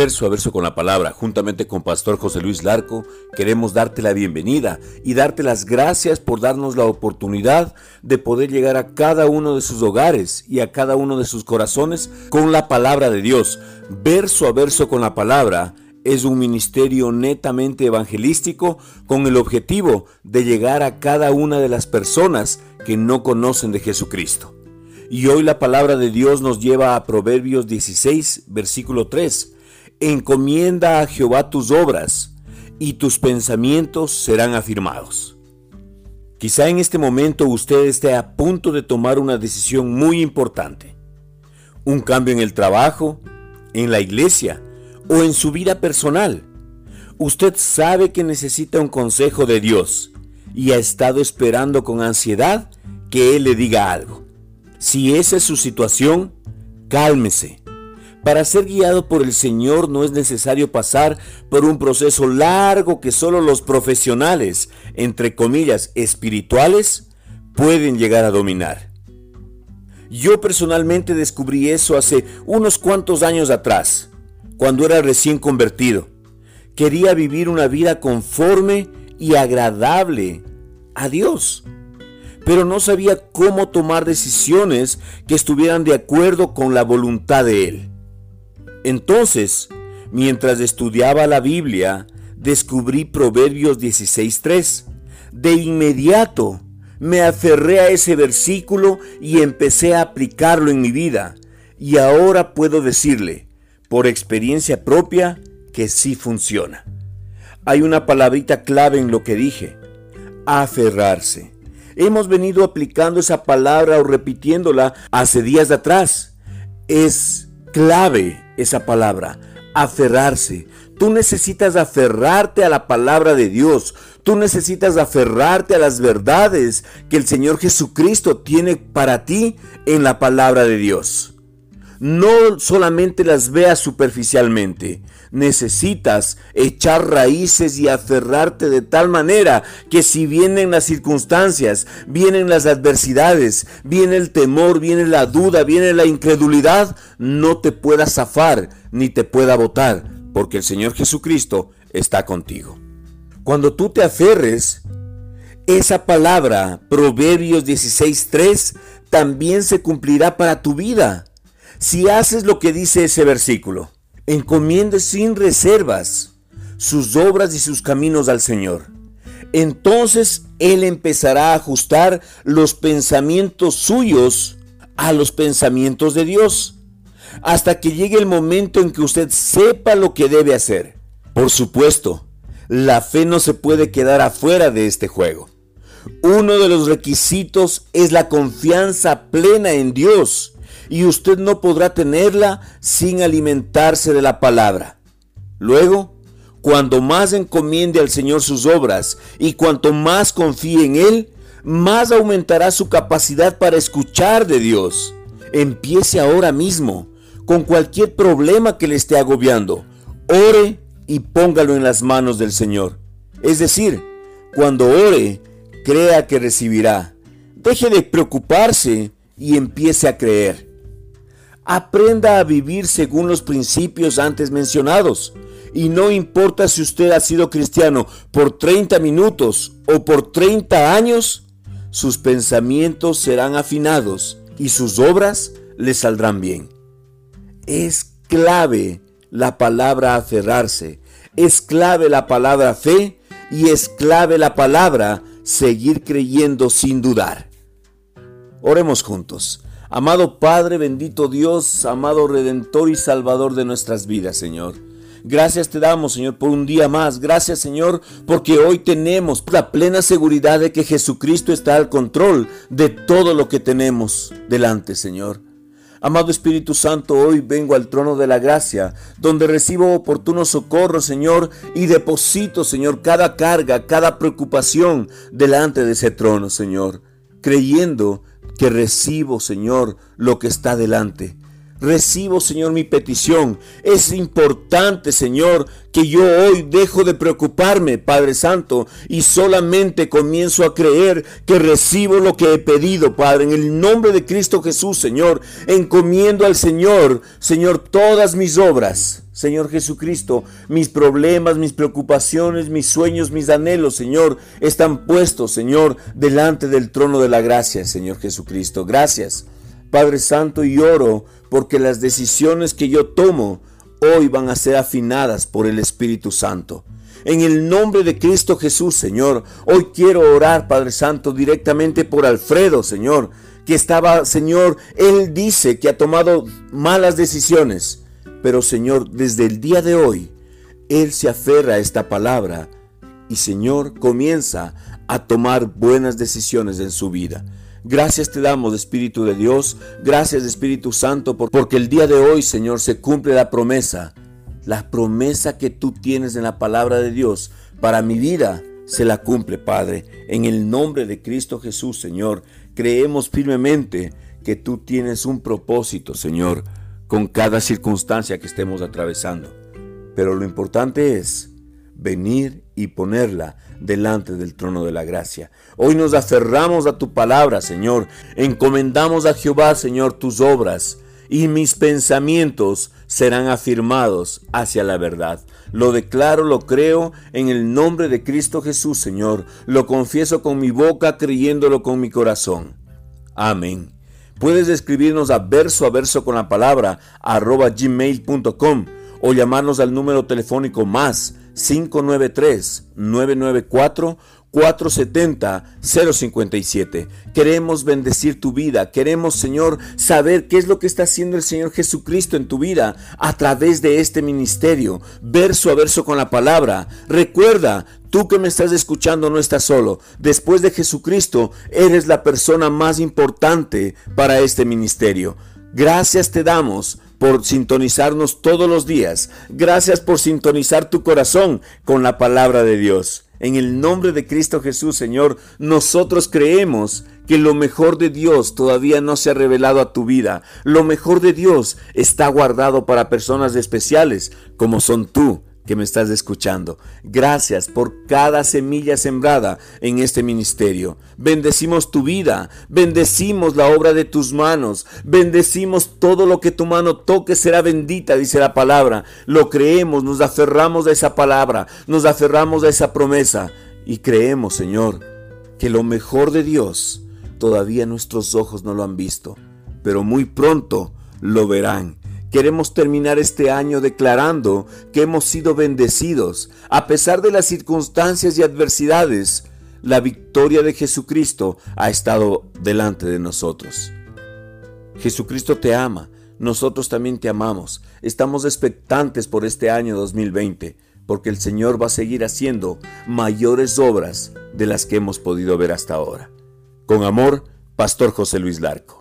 verso a verso con la palabra, juntamente con Pastor José Luis Larco, queremos darte la bienvenida y darte las gracias por darnos la oportunidad de poder llegar a cada uno de sus hogares y a cada uno de sus corazones con la palabra de Dios. Verso a verso con la palabra es un ministerio netamente evangelístico con el objetivo de llegar a cada una de las personas que no conocen de Jesucristo. Y hoy la palabra de Dios nos lleva a Proverbios 16, versículo 3 encomienda a Jehová tus obras y tus pensamientos serán afirmados. Quizá en este momento usted esté a punto de tomar una decisión muy importante. Un cambio en el trabajo, en la iglesia o en su vida personal. Usted sabe que necesita un consejo de Dios y ha estado esperando con ansiedad que Él le diga algo. Si esa es su situación, cálmese para ser guiado por el Señor no es necesario pasar por un proceso largo que solo los profesionales, entre comillas, espirituales, pueden llegar a dominar. Yo personalmente descubrí eso hace unos cuantos años atrás, cuando era recién convertido. Quería vivir una vida conforme y agradable a Dios, pero no sabía cómo tomar decisiones que estuvieran de acuerdo con la voluntad de Él. Entonces, mientras estudiaba la Biblia, descubrí Proverbios 16.3. De inmediato me aferré a ese versículo y empecé a aplicarlo en mi vida. Y ahora puedo decirle, por experiencia propia, que sí funciona. Hay una palabrita clave en lo que dije, aferrarse. Hemos venido aplicando esa palabra o repitiéndola hace días atrás. Es clave esa palabra, aferrarse. Tú necesitas aferrarte a la palabra de Dios. Tú necesitas aferrarte a las verdades que el Señor Jesucristo tiene para ti en la palabra de Dios. No solamente las veas superficialmente, necesitas echar raíces y aferrarte de tal manera que si vienen las circunstancias, vienen las adversidades, viene el temor, viene la duda, viene la incredulidad, no te puedas zafar ni te pueda botar, porque el Señor Jesucristo está contigo. Cuando tú te aferres, esa palabra, Proverbios 16.3, también se cumplirá para tu vida si haces lo que dice ese versículo, encomiende sin reservas sus obras y sus caminos al Señor. Entonces Él empezará a ajustar los pensamientos suyos a los pensamientos de Dios, hasta que llegue el momento en que usted sepa lo que debe hacer. Por supuesto, la fe no se puede quedar afuera de este juego. Uno de los requisitos es la confianza plena en Dios y usted no podrá tenerla sin alimentarse de la palabra. Luego, cuando más encomiende al Señor sus obras y cuanto más confíe en Él, más aumentará su capacidad para escuchar de Dios. Empiece ahora mismo con cualquier problema que le esté agobiando. Ore y póngalo en las manos del Señor. Es decir, cuando ore, crea que recibirá. Deje de preocuparse y empiece a creer. Aprenda a vivir según los principios antes mencionados. Y no importa si usted ha sido cristiano por 30 minutos o por 30 años, sus pensamientos serán afinados y sus obras le saldrán bien. Es clave la palabra aferrarse, es clave la palabra fe y es clave la palabra seguir creyendo sin dudar. Oremos juntos. Amado Padre, bendito Dios, amado Redentor y Salvador de nuestras vidas, Señor. Gracias te damos, Señor, por un día más. Gracias, Señor, porque hoy tenemos la plena seguridad de que Jesucristo está al control de todo lo que tenemos delante, Señor. Amado Espíritu Santo, hoy vengo al trono de la gracia, donde recibo oportuno socorro, Señor, y deposito, Señor, cada carga, cada preocupación delante de ese trono, Señor, creyendo que recibo, Señor, lo que está delante. Recibo, Señor, mi petición. Es importante, Señor, que yo hoy dejo de preocuparme, Padre Santo, y solamente comienzo a creer que recibo lo que he pedido, Padre. En el nombre de Cristo Jesús, Señor, encomiendo al Señor, Señor, todas mis obras Señor Jesucristo, mis problemas, mis preocupaciones, mis sueños, mis anhelos, Señor, están puestos, Señor, delante del trono de la gracia, Señor Jesucristo. Gracias, Padre Santo, y oro porque las decisiones que yo tomo hoy van a ser afinadas por el Espíritu Santo. En el nombre de Cristo Jesús, Señor, hoy quiero orar, Padre Santo, directamente por Alfredo, Señor, que estaba, Señor, él dice que ha tomado malas decisiones, pero Señor, desde el día de hoy, él se aferra a esta palabra y Señor comienza a tomar buenas decisiones en su vida. Gracias te damos, Espíritu de Dios, gracias Espíritu Santo, porque el día de hoy, Señor, se cumple la promesa, la promesa que tú tienes en la palabra de Dios para mi vida, se la cumple, Padre. En el nombre de Cristo Jesús, Señor, creemos firmemente que tú tienes un propósito, Señor, con cada circunstancia que estemos atravesando. Pero lo importante es venir y ponerla delante del trono de la gracia. Hoy nos aferramos a tu palabra, Señor. Encomendamos a Jehová, Señor, tus obras y mis pensamientos serán afirmados hacia la verdad. Lo declaro, lo creo en el nombre de Cristo Jesús, Señor. Lo confieso con mi boca, creyéndolo con mi corazón. Amén. Puedes escribirnos a verso a verso con la palabra arroba gmail.com o llamarnos al número telefónico más 593 994 470-057. Queremos bendecir tu vida. Queremos, Señor, saber qué es lo que está haciendo el Señor Jesucristo en tu vida a través de este ministerio, verso a verso con la palabra. Recuerda, tú que me estás escuchando no estás solo. Después de Jesucristo, eres la persona más importante para este ministerio. Gracias te damos por sintonizarnos todos los días. Gracias por sintonizar tu corazón con la palabra de Dios. En el nombre de Cristo Jesús, Señor, nosotros creemos que lo mejor de Dios todavía no se ha revelado a tu vida. Lo mejor de Dios está guardado para personas especiales como son tú que me estás escuchando. Gracias por cada semilla sembrada en este ministerio. Bendecimos tu vida, bendecimos la obra de tus manos, bendecimos todo lo que tu mano toque será bendita, dice la palabra. Lo creemos, nos aferramos a esa palabra, nos aferramos a esa promesa y creemos, Señor, que lo mejor de Dios todavía nuestros ojos no lo han visto, pero muy pronto lo verán Queremos terminar este año declarando que hemos sido bendecidos. A pesar de las circunstancias y adversidades, la victoria de Jesucristo ha estado delante de nosotros. Jesucristo te ama, nosotros también te amamos. Estamos expectantes por este año 2020, porque el Señor va a seguir haciendo mayores obras de las que hemos podido ver hasta ahora. Con amor, Pastor José Luis Larco.